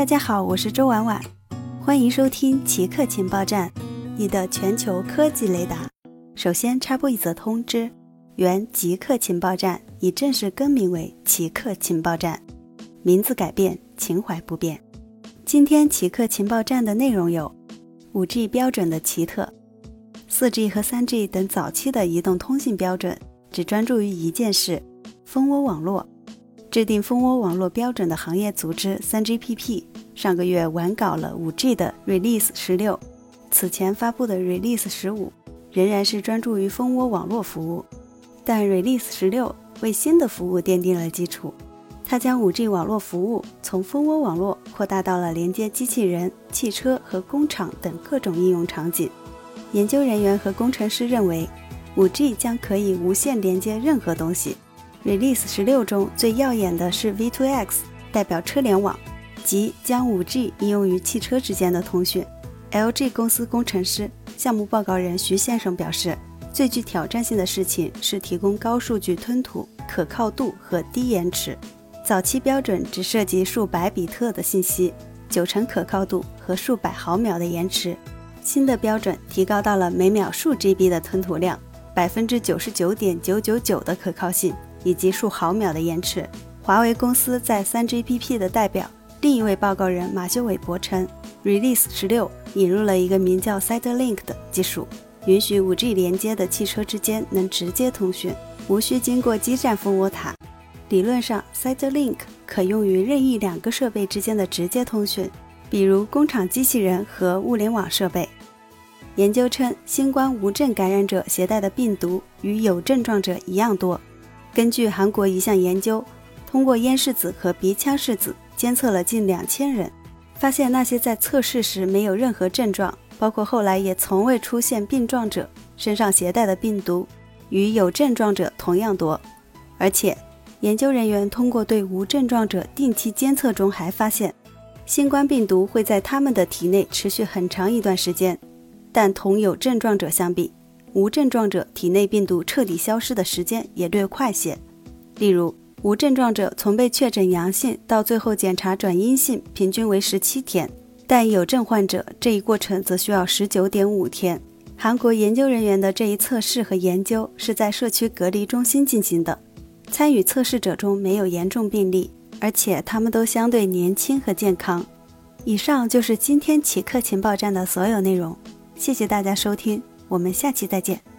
大家好，我是周婉婉，欢迎收听奇客情报站，你的全球科技雷达。首先插播一则通知：原极客情报站已正式更名为奇客情报站，名字改变，情怀不变。今天奇客情报站的内容有：5G 标准的奇特，4G 和 3G 等早期的移动通信标准只专注于一件事——蜂窝网络。制定蜂窝网络标准的行业组织 3GPP 上个月完稿了 5G 的 Release 十六，此前发布的 Release 十五仍然是专注于蜂窝网络服务，但 Release 十六为新的服务奠定了基础。它将 5G 网络服务从蜂窝网络扩大到了连接机器人、汽车和工厂等各种应用场景。研究人员和工程师认为，5G 将可以无线连接任何东西。Release 十六中最耀眼的是 V2X，代表车联网，即将 5G 应用于汽车之间的通讯。LG 公司工程师、项目报告人徐先生表示，最具挑战性的事情是提供高数据吞吐、可靠度和低延迟。早期标准只涉及数百比特的信息，九成可靠度和数百毫秒的延迟。新的标准提高到了每秒数 GB 的吞吐量，百分之九十九点九九九的可靠性。以及数毫秒的延迟。华为公司在 3GPP 的代表另一位报告人马修·韦伯称，Release 十六引入了一个名叫 SideLink 的技术，允许 5G 连接的汽车之间能直接通讯，无需经过基站蜂窝塔。理论上，SideLink 可用于任意两个设备之间的直接通讯，比如工厂机器人和物联网设备。研究称，新冠无症感染者携带的病毒与有症状者一样多。根据韩国一项研究，通过咽拭子和鼻腔拭子监测了近两千人，发现那些在测试时没有任何症状，包括后来也从未出现病状者身上携带的病毒，与有症状者同样多。而且，研究人员通过对无症状者定期监测中还发现，新冠病毒会在他们的体内持续很长一段时间，但同有症状者相比。无症状者体内病毒彻底消失的时间也略快些，例如无症状者从被确诊阳性到最后检查转阴性，平均为十七天，但有症患者这一过程则需要十九点五天。韩国研究人员的这一测试和研究是在社区隔离中心进行的，参与测试者中没有严重病例，而且他们都相对年轻和健康。以上就是今天奇客情报站的所有内容，谢谢大家收听。我们下期再见。